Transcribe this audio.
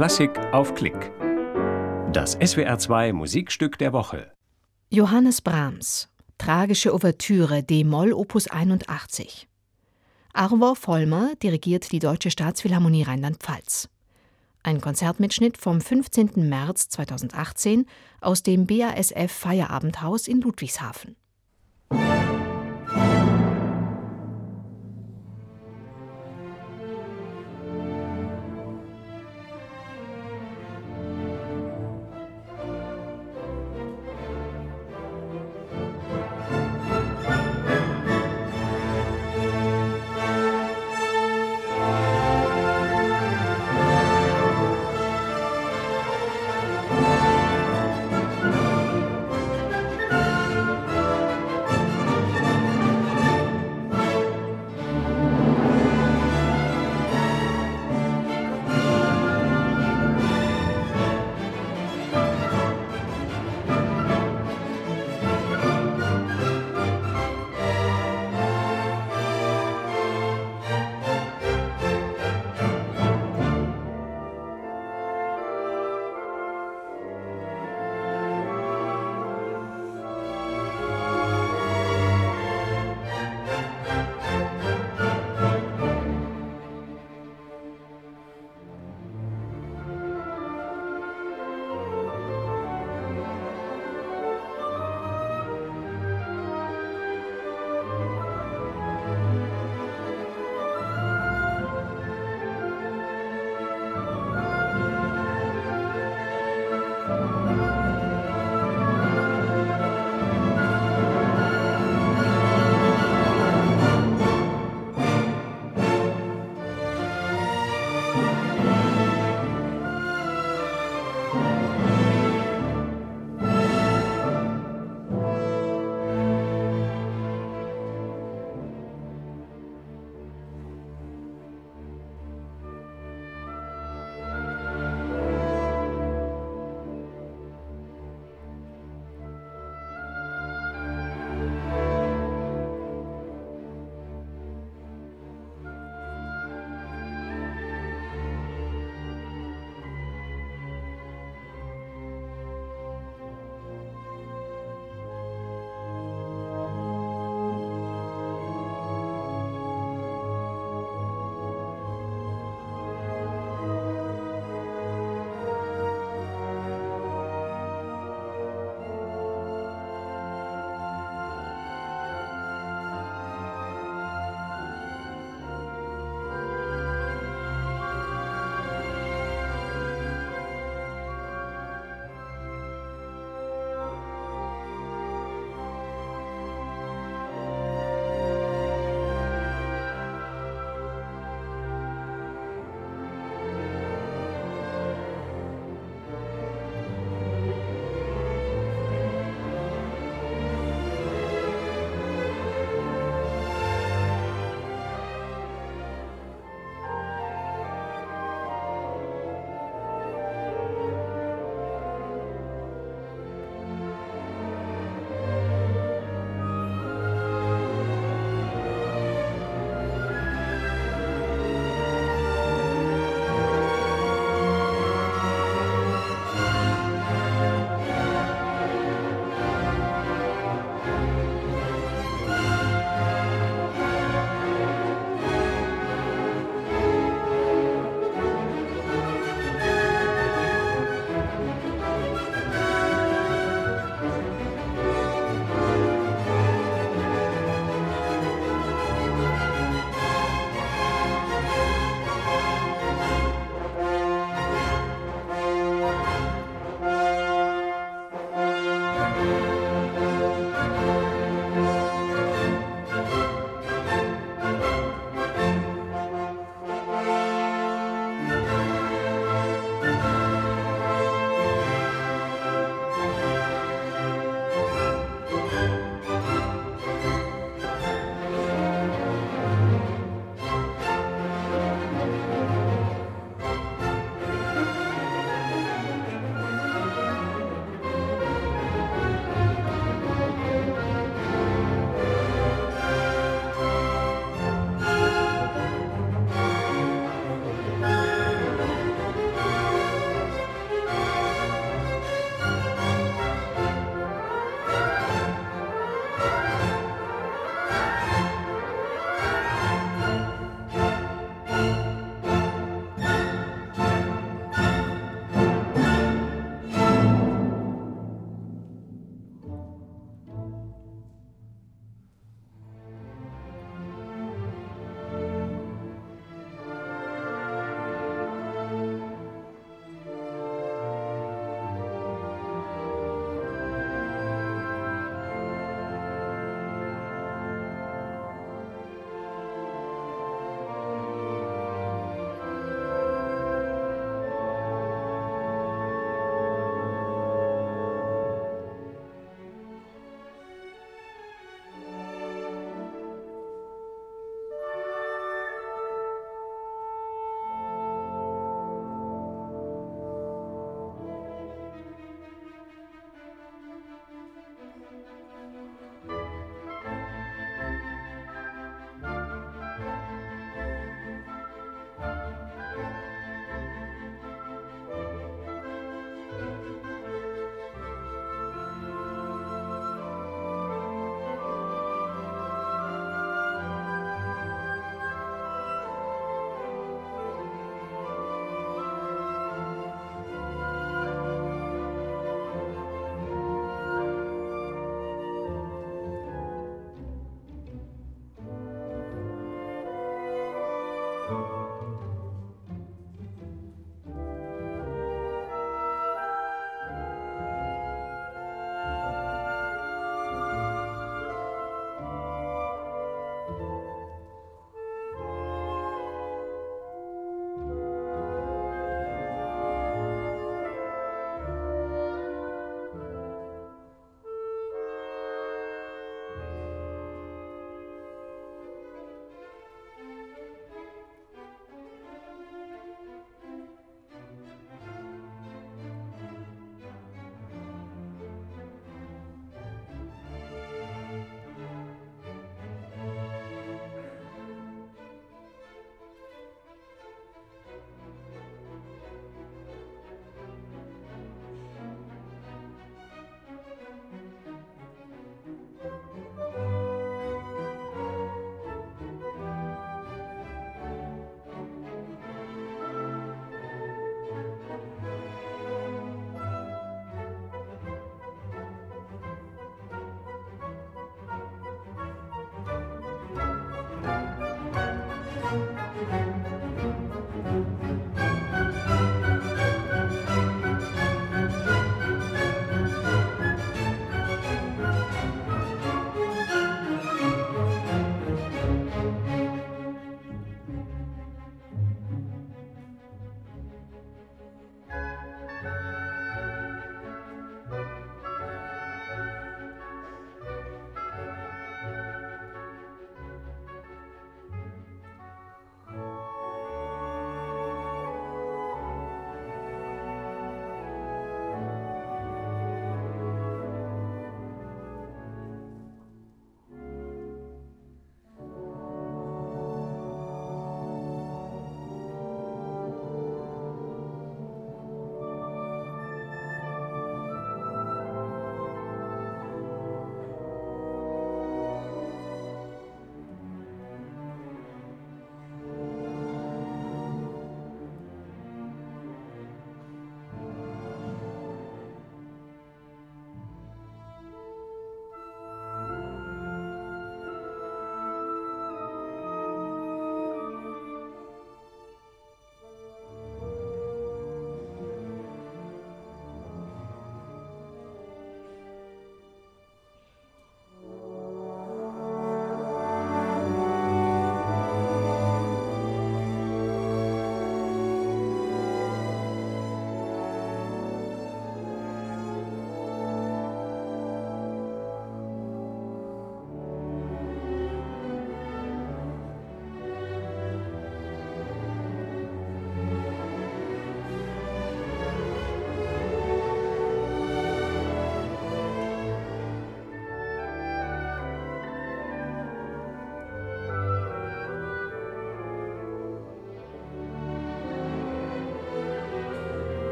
Klassik auf Klick. Das SWR2 Musikstück der Woche. Johannes Brahms. Tragische Ouvertüre D-Moll Opus 81. Arvor Vollmer dirigiert die Deutsche Staatsphilharmonie Rheinland-Pfalz. Ein Konzertmitschnitt vom 15. März 2018 aus dem BASF Feierabendhaus in Ludwigshafen.